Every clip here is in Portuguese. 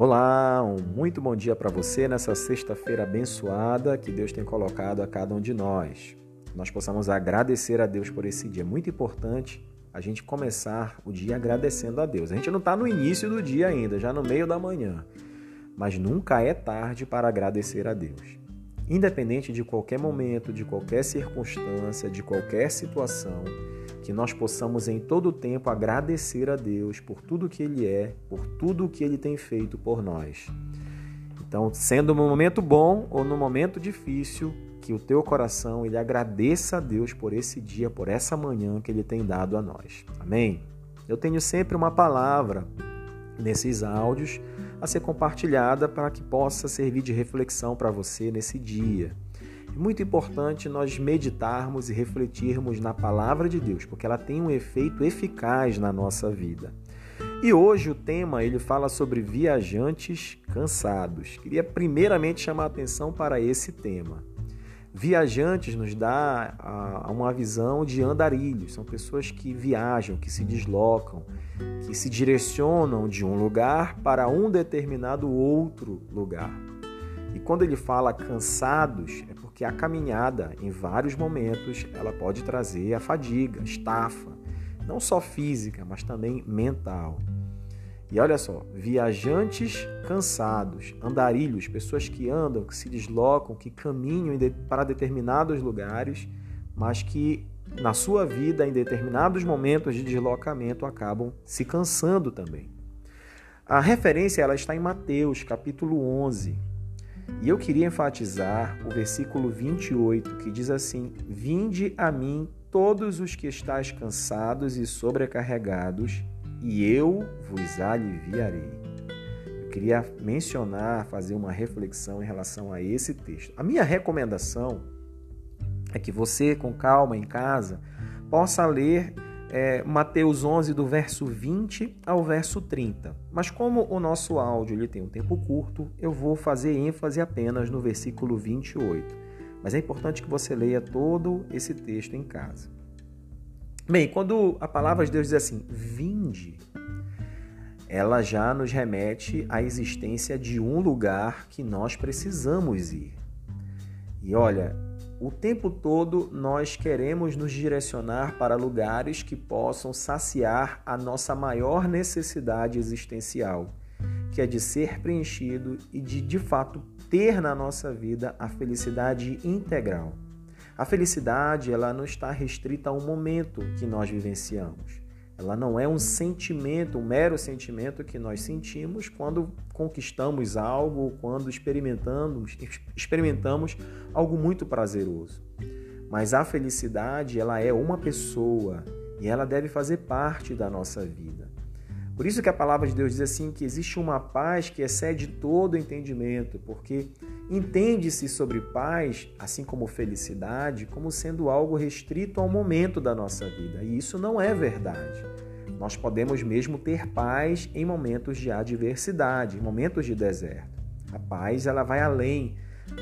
Olá, um muito bom dia para você nessa sexta-feira abençoada que Deus tem colocado a cada um de nós. Nós possamos agradecer a Deus por esse dia. É muito importante a gente começar o dia agradecendo a Deus. A gente não está no início do dia ainda, já no meio da manhã, mas nunca é tarde para agradecer a Deus. Independente de qualquer momento, de qualquer circunstância, de qualquer situação, que nós possamos em todo o tempo agradecer a Deus por tudo que Ele é, por tudo que Ele tem feito por nós. Então, sendo no momento bom ou no momento difícil, que o teu coração ele agradeça a Deus por esse dia, por essa manhã que Ele tem dado a nós. Amém? Eu tenho sempre uma palavra nesses áudios a ser compartilhada para que possa servir de reflexão para você nesse dia. É muito importante nós meditarmos e refletirmos na palavra de Deus, porque ela tem um efeito eficaz na nossa vida. E hoje o tema ele fala sobre viajantes cansados. Queria primeiramente chamar a atenção para esse tema. Viajantes nos dá uma visão de andarilhos, são pessoas que viajam, que se deslocam, que se direcionam de um lugar para um determinado outro lugar. E quando ele fala cansados, é porque a caminhada, em vários momentos, ela pode trazer a fadiga, a estafa, não só física, mas também mental. E olha só, viajantes cansados, andarilhos, pessoas que andam, que se deslocam, que caminham para determinados lugares, mas que na sua vida, em determinados momentos de deslocamento, acabam se cansando também. A referência ela está em Mateus, capítulo 11, e eu queria enfatizar o versículo 28, que diz assim: Vinde a mim todos os que estáis cansados e sobrecarregados, e eu vos aliviarei. Eu queria mencionar, fazer uma reflexão em relação a esse texto. A minha recomendação é que você, com calma em casa, possa ler é, Mateus 11, do verso 20 ao verso 30. Mas como o nosso áudio ele tem um tempo curto, eu vou fazer ênfase apenas no versículo 28. Mas é importante que você leia todo esse texto em casa. Bem, quando a palavra de Deus diz assim, vinde, ela já nos remete à existência de um lugar que nós precisamos ir. E olha, o tempo todo nós queremos nos direcionar para lugares que possam saciar a nossa maior necessidade existencial, que é de ser preenchido e de de fato ter na nossa vida a felicidade integral. A felicidade, ela não está restrita a um momento que nós vivenciamos. Ela não é um sentimento, um mero sentimento que nós sentimos quando conquistamos algo, quando experimentamos, experimentamos algo muito prazeroso. Mas a felicidade, ela é uma pessoa e ela deve fazer parte da nossa vida. Por isso que a palavra de Deus diz assim que existe uma paz que excede todo entendimento, porque entende-se sobre paz, assim como felicidade, como sendo algo restrito ao momento da nossa vida. E isso não é verdade. Nós podemos mesmo ter paz em momentos de adversidade, em momentos de deserto. A paz ela vai além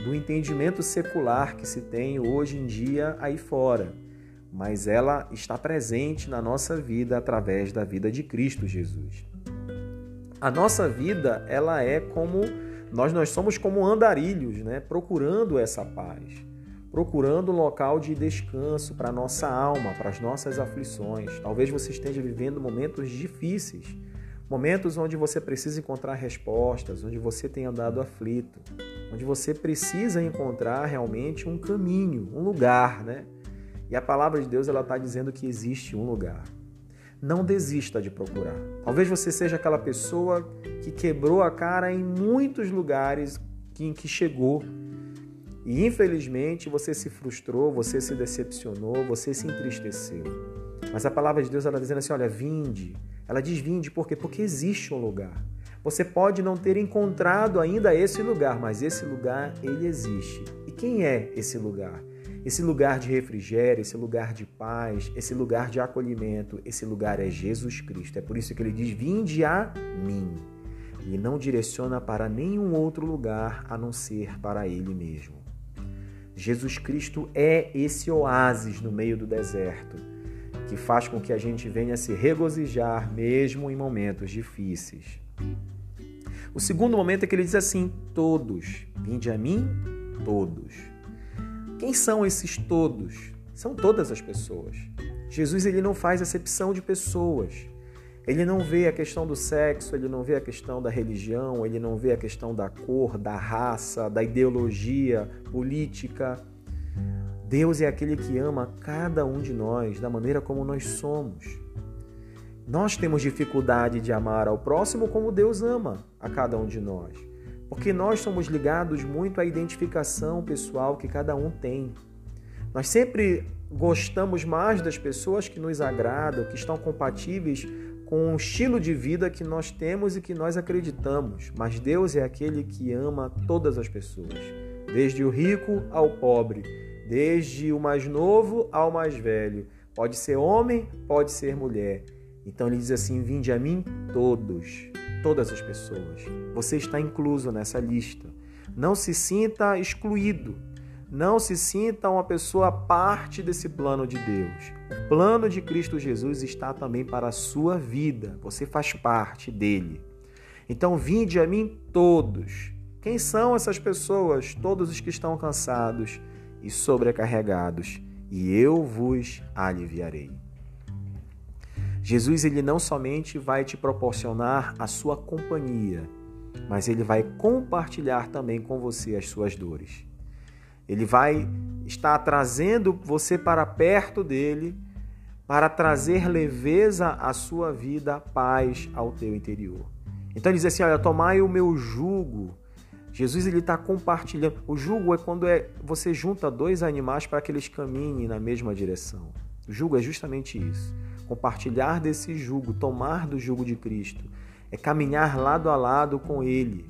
do entendimento secular que se tem hoje em dia aí fora mas ela está presente na nossa vida através da vida de Cristo Jesus. A nossa vida, ela é como nós nós somos como andarilhos, né, procurando essa paz, procurando um local de descanso para nossa alma, para as nossas aflições. Talvez você esteja vivendo momentos difíceis, momentos onde você precisa encontrar respostas, onde você tem andado aflito, onde você precisa encontrar realmente um caminho, um lugar, né? E a palavra de Deus ela está dizendo que existe um lugar. Não desista de procurar. Talvez você seja aquela pessoa que quebrou a cara em muitos lugares em que chegou. E infelizmente você se frustrou, você se decepcionou, você se entristeceu. Mas a palavra de Deus ela dizendo assim: olha, vinde. Ela diz vinde por quê? Porque existe um lugar. Você pode não ter encontrado ainda esse lugar, mas esse lugar ele existe. Quem é esse lugar? Esse lugar de refrigério, esse lugar de paz, esse lugar de acolhimento, esse lugar é Jesus Cristo. É por isso que ele diz: Vinde a mim. E não direciona para nenhum outro lugar a não ser para ele mesmo. Jesus Cristo é esse oásis no meio do deserto, que faz com que a gente venha se regozijar mesmo em momentos difíceis. O segundo momento é que ele diz assim: todos, vinde a mim, todos. Quem são esses todos? São todas as pessoas. Jesus ele não faz acepção de pessoas. Ele não vê a questão do sexo, ele não vê a questão da religião, ele não vê a questão da cor, da raça, da ideologia política. Deus é aquele que ama cada um de nós da maneira como nós somos. Nós temos dificuldade de amar ao próximo como Deus ama a cada um de nós, porque nós somos ligados muito à identificação pessoal que cada um tem. Nós sempre gostamos mais das pessoas que nos agradam, que estão compatíveis com o estilo de vida que nós temos e que nós acreditamos. Mas Deus é aquele que ama todas as pessoas, desde o rico ao pobre, desde o mais novo ao mais velho. Pode ser homem, pode ser mulher. Então ele diz assim: Vinde a mim todos, todas as pessoas. Você está incluso nessa lista. Não se sinta excluído. Não se sinta uma pessoa parte desse plano de Deus. O plano de Cristo Jesus está também para a sua vida. Você faz parte dele. Então, vinde a mim todos. Quem são essas pessoas? Todos os que estão cansados e sobrecarregados, e eu vos aliviarei. Jesus ele não somente vai te proporcionar a sua companhia, mas ele vai compartilhar também com você as suas dores. Ele vai estar trazendo você para perto dele para trazer leveza à sua vida, paz ao teu interior. Então ele diz assim: olha, tomai o meu jugo. Jesus ele está compartilhando. O jugo é quando é você junta dois animais para que eles caminhem na mesma direção. O jugo é justamente isso. Compartilhar desse jugo, tomar do jugo de Cristo, é caminhar lado a lado com Ele.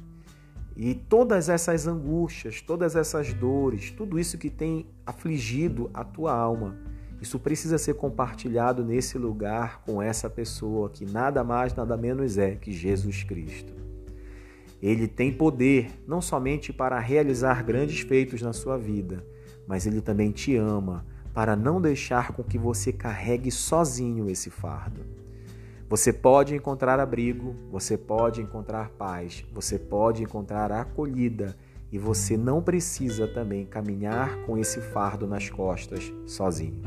E todas essas angústias, todas essas dores, tudo isso que tem afligido a tua alma, isso precisa ser compartilhado nesse lugar com essa pessoa que nada mais, nada menos é que Jesus Cristo. Ele tem poder não somente para realizar grandes feitos na sua vida, mas ele também te ama para não deixar com que você carregue sozinho esse fardo. Você pode encontrar abrigo, você pode encontrar paz, você pode encontrar acolhida e você não precisa também caminhar com esse fardo nas costas sozinho.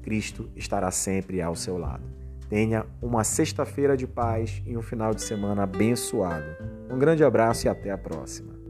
Cristo estará sempre ao seu lado. Tenha uma sexta-feira de paz e um final de semana abençoado. Um grande abraço e até a próxima.